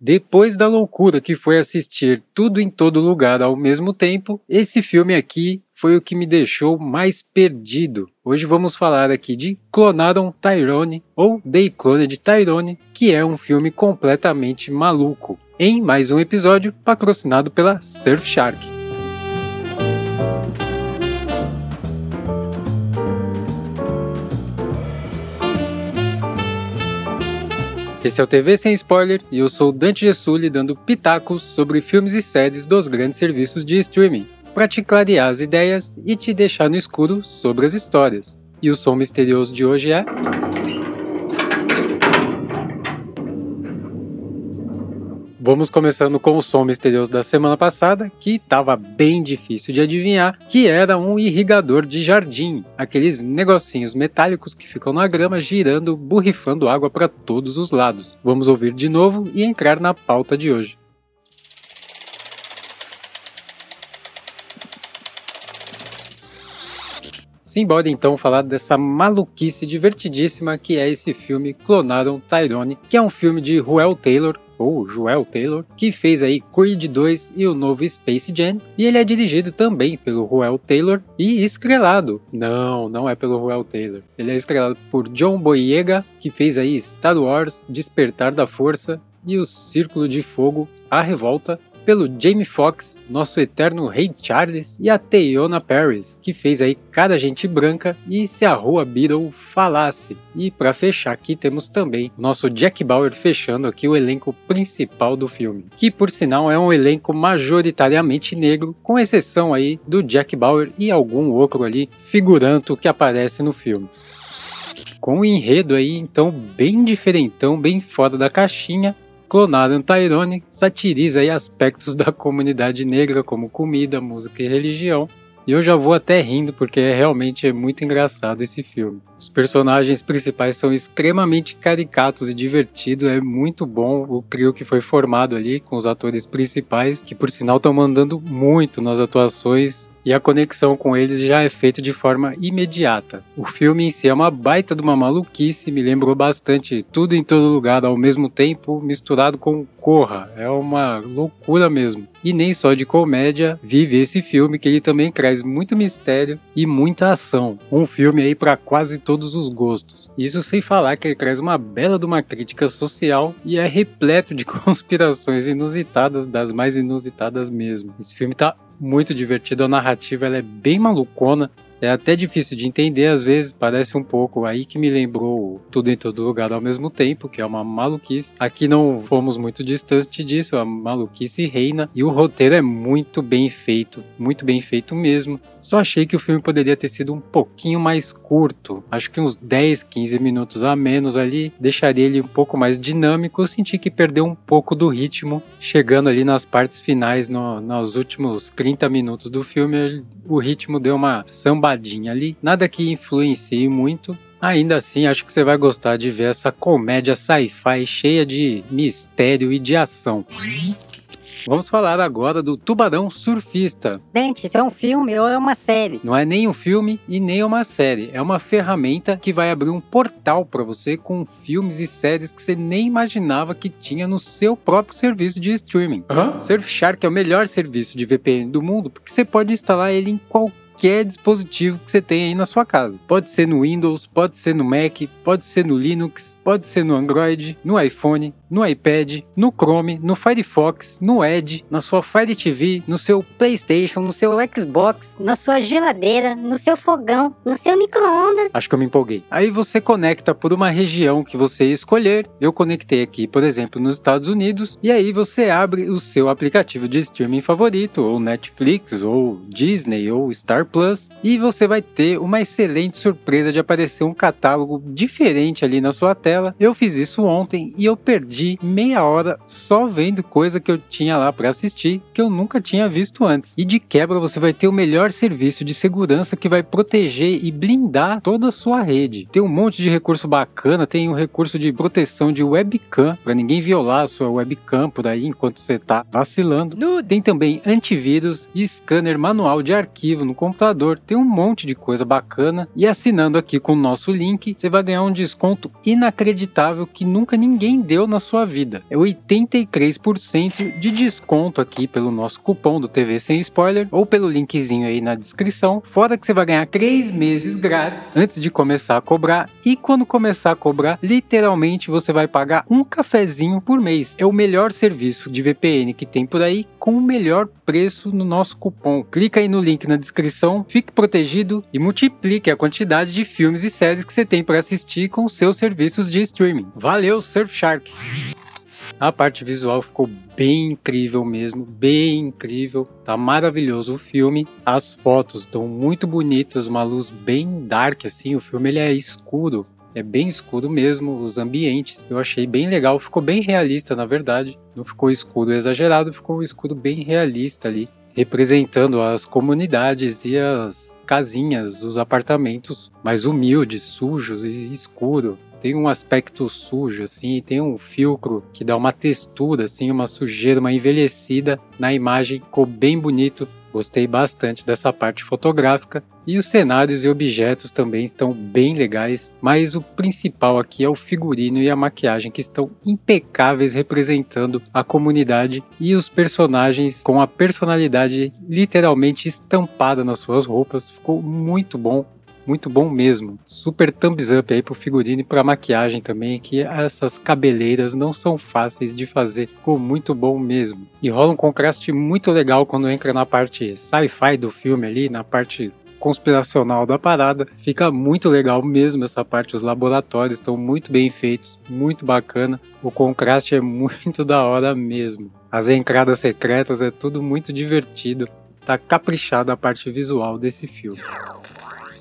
Depois da loucura que foi assistir tudo em todo lugar ao mesmo tempo, esse filme aqui foi o que me deixou mais perdido. Hoje vamos falar aqui de Clonaram Tyrone ou The Cloned Tyrone, que é um filme completamente maluco. Em mais um episódio patrocinado pela Surfshark. Esse é o TV Sem Spoiler e eu sou Dante Gessulli dando pitacos sobre filmes e séries dos grandes serviços de streaming, para te clarear as ideias e te deixar no escuro sobre as histórias. E o som misterioso de hoje é. Vamos começando com o som misterioso da semana passada, que estava bem difícil de adivinhar, que era um irrigador de jardim, aqueles negocinhos metálicos que ficam na grama girando, borrifando água para todos os lados. Vamos ouvir de novo e entrar na pauta de hoje. Simbora então falar dessa maluquice divertidíssima que é esse filme Clonaram Tyrone, que é um filme de Ruel Taylor, ou Joel Taylor, que fez aí Creed 2 e o novo Space Jam, e ele é dirigido também pelo Ruel Taylor e estrelado. Não, não é pelo Ruel Taylor. Ele é estrelado por John Boyega, que fez aí Star Wars, Despertar da Força e o Círculo de Fogo, A Revolta, pelo Jamie Foxx, nosso eterno Rei Charles, e a Teyona Paris, que fez aí Cada Gente Branca e Se a Rua Beatle Falasse. E para fechar aqui temos também nosso Jack Bauer fechando aqui o elenco principal do filme, que por sinal é um elenco majoritariamente negro, com exceção aí do Jack Bauer e algum outro ali figuranto que aparece no filme com um enredo aí então bem diferentão, bem fora da caixinha, Clonado Tyrone satiriza aspectos da comunidade negra como comida, música e religião. E eu já vou até rindo porque é realmente é muito engraçado esse filme. Os personagens principais são extremamente caricatos e divertidos, é muito bom o trio que foi formado ali com os atores principais, que por sinal estão mandando muito nas atuações e a conexão com eles já é feita de forma imediata. O filme em si é uma baita de uma maluquice, me lembrou bastante tudo em todo lugar ao mesmo tempo, misturado com Corra. É uma loucura mesmo. E nem só de comédia vive esse filme, que ele também traz muito mistério e muita ação. Um filme aí para quase todos os gostos. Isso sem falar que ele traz uma bela de uma crítica social e é repleto de conspirações inusitadas, das mais inusitadas mesmo. Esse filme tá muito divertido, a narrativa ela é bem malucona, é até difícil de entender às vezes, parece um pouco aí que me lembrou tudo em todo lugar ao mesmo tempo, que é uma maluquice. Aqui não fomos muito distante disso, a maluquice reina e o roteiro é muito bem feito, muito bem feito mesmo. Só achei que o filme poderia ter sido um pouquinho mais curto, acho que uns 10, 15 minutos a menos ali, deixaria ele um pouco mais dinâmico. Eu senti que perdeu um pouco do ritmo, chegando ali nas partes finais, no, nos últimos 30 minutos do filme, o ritmo deu uma sambadinha ali. Nada que influencie muito, Ainda assim, acho que você vai gostar de ver essa comédia sci-fi cheia de mistério e de ação. Vamos falar agora do Tubarão Surfista. Dante, isso é um filme ou é uma série? Não é nem um filme e nem uma série. É uma ferramenta que vai abrir um portal para você com filmes e séries que você nem imaginava que tinha no seu próprio serviço de streaming. Hã? Surfshark é o melhor serviço de VPN do mundo porque você pode instalar ele em qualquer qualquer dispositivo que você tenha aí na sua casa. Pode ser no Windows, pode ser no Mac, pode ser no Linux, pode ser no Android, no iPhone, no iPad, no Chrome, no Firefox, no Edge, na sua Fire TV, no seu PlayStation, no seu Xbox, na sua geladeira, no seu fogão, no seu micro-ondas. Acho que eu me empolguei. Aí você conecta por uma região que você escolher. Eu conectei aqui, por exemplo, nos Estados Unidos, e aí você abre o seu aplicativo de streaming favorito, ou Netflix, ou Disney, ou Star Plus, e você vai ter uma excelente surpresa de aparecer um catálogo diferente ali na sua tela. Eu fiz isso ontem e eu perdi meia hora só vendo coisa que eu tinha lá para assistir que eu nunca tinha visto antes. E de quebra você vai ter o melhor serviço de segurança que vai proteger e blindar toda a sua rede. Tem um monte de recurso bacana, tem um recurso de proteção de webcam para ninguém violar a sua webcam por aí enquanto você tá vacilando. Tem também antivírus e scanner manual de arquivo no computador. Tem um monte de coisa bacana. E assinando aqui com o nosso link, você vai ganhar um desconto inacreditável inacreditável que nunca ninguém deu na sua vida. É 83% de desconto aqui pelo nosso cupom do TV Sem Spoiler ou pelo linkzinho aí na descrição. Fora que você vai ganhar 3 meses grátis antes de começar a cobrar. E quando começar a cobrar, literalmente você vai pagar um cafezinho por mês. É o melhor serviço de VPN que tem por aí com o melhor preço no nosso cupom. Clica aí no link na descrição, fique protegido e multiplique a quantidade de filmes e séries que você tem para assistir com seus serviços de streaming. Valeu, Surfshark! A parte visual ficou bem incrível mesmo, bem incrível. Tá maravilhoso o filme. As fotos estão muito bonitas, uma luz bem dark assim. O filme ele é escuro, é bem escuro mesmo, os ambientes. Eu achei bem legal, ficou bem realista na verdade. Não ficou escuro exagerado, ficou um escuro bem realista ali, representando as comunidades e as casinhas, os apartamentos mais humildes, sujos e escuro tem um aspecto sujo, assim, tem um filtro que dá uma textura, assim, uma sujeira, uma envelhecida na imagem, ficou bem bonito. Gostei bastante dessa parte fotográfica e os cenários e objetos também estão bem legais, mas o principal aqui é o figurino e a maquiagem que estão impecáveis representando a comunidade e os personagens com a personalidade literalmente estampada nas suas roupas. Ficou muito bom muito bom mesmo. Super thumbs up aí pro figurino e pra maquiagem também, que essas cabeleiras não são fáceis de fazer. Ficou muito bom mesmo. E rola um contraste muito legal quando entra na parte sci-fi do filme ali, na parte conspiracional da parada. Fica muito legal mesmo essa parte. Os laboratórios estão muito bem feitos, muito bacana. O contraste é muito da hora mesmo. As entradas secretas é tudo muito divertido. Tá caprichada a parte visual desse filme.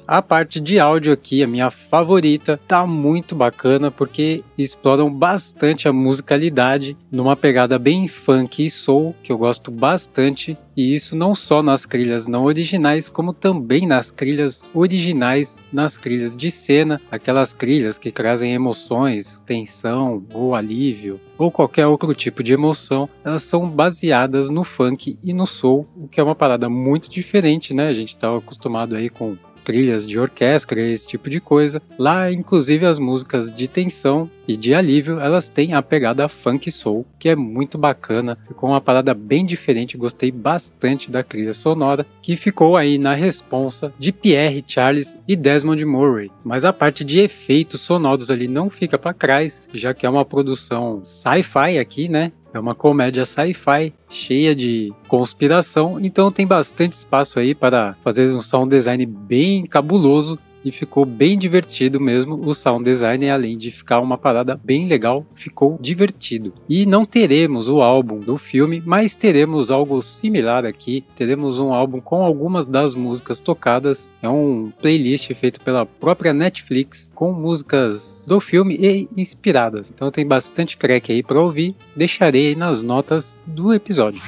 A parte de áudio aqui, a minha favorita, tá muito bacana porque exploram bastante a musicalidade numa pegada bem funk e soul, que eu gosto bastante, e isso não só nas trilhas não originais, como também nas trilhas originais, nas trilhas de cena, aquelas trilhas que trazem emoções, tensão ou alívio, ou qualquer outro tipo de emoção, elas são baseadas no funk e no soul, o que é uma parada muito diferente, né? A gente tá acostumado aí com trilhas de orquestra, esse tipo de coisa. Lá, inclusive, as músicas de tensão e de alívio, elas têm a pegada funk soul, que é muito bacana, ficou uma parada bem diferente, gostei bastante da trilha sonora, que ficou aí na responsa de Pierre Charles e Desmond Murray. Mas a parte de efeitos sonoros ali não fica para trás, já que é uma produção sci-fi aqui, né? É uma comédia sci-fi cheia de conspiração, então tem bastante espaço aí para fazer um sound design bem cabuloso e ficou bem divertido mesmo o sound design, além de ficar uma parada bem legal, ficou divertido. E não teremos o álbum do filme, mas teremos algo similar aqui. Teremos um álbum com algumas das músicas tocadas. É um playlist feito pela própria Netflix com músicas do filme e inspiradas. Então tem bastante crack aí para ouvir. Deixarei aí nas notas do episódio.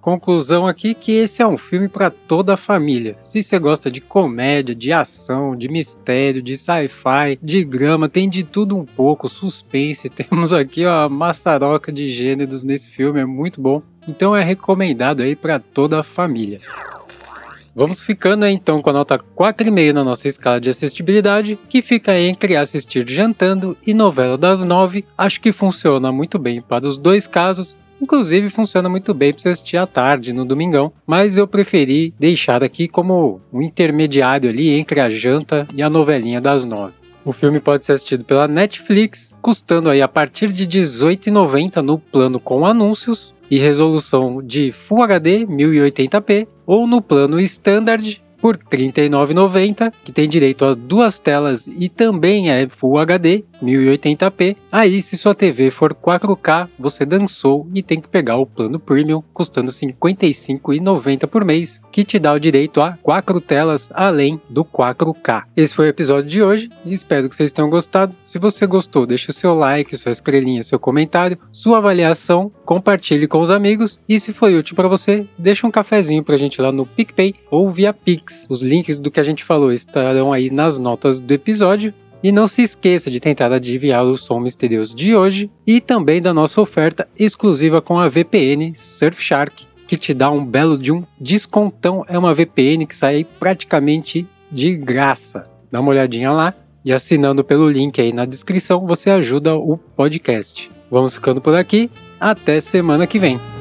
Conclusão aqui que esse é um filme para toda a família. Se você gosta de comédia, de ação, de mistério, de sci-fi, de grama, tem de tudo um pouco, suspense. Temos aqui ó, a maçaroca de gêneros nesse filme, é muito bom. Então é recomendado aí para toda a família. Vamos ficando então com a nota 4,5 na nossa escala de assistibilidade, que fica entre assistir jantando e novela das 9. Acho que funciona muito bem para os dois casos, Inclusive funciona muito bem para você assistir à tarde no domingão, mas eu preferi deixar aqui como um intermediário ali entre a janta e a novelinha das nove. O filme pode ser assistido pela Netflix, custando aí a partir de R$18,90 no plano com anúncios e resolução de Full HD 1080p ou no plano Standard por R$ 39,90, que tem direito a duas telas e também é Full HD 1080p. Aí, se sua TV for 4K, você dançou e tem que pegar o plano Premium, custando R$ 55,90 por mês, que te dá o direito a quatro telas além do 4K. Esse foi o episódio de hoje espero que vocês tenham gostado. Se você gostou, deixe o seu like, sua estrelinha, seu comentário, sua avaliação, compartilhe com os amigos e se foi útil para você, deixa um cafezinho pra gente lá no PicPay ou via Pix. Os links do que a gente falou estarão aí nas notas do episódio. E não se esqueça de tentar adivinhar o som misterioso de hoje e também da nossa oferta exclusiva com a VPN Surfshark, que te dá um belo de um descontão. É uma VPN que sai praticamente de graça. Dá uma olhadinha lá E assinando pelo link aí na descrição, você ajuda o podcast. Vamos ficando por aqui. Até semana que vem.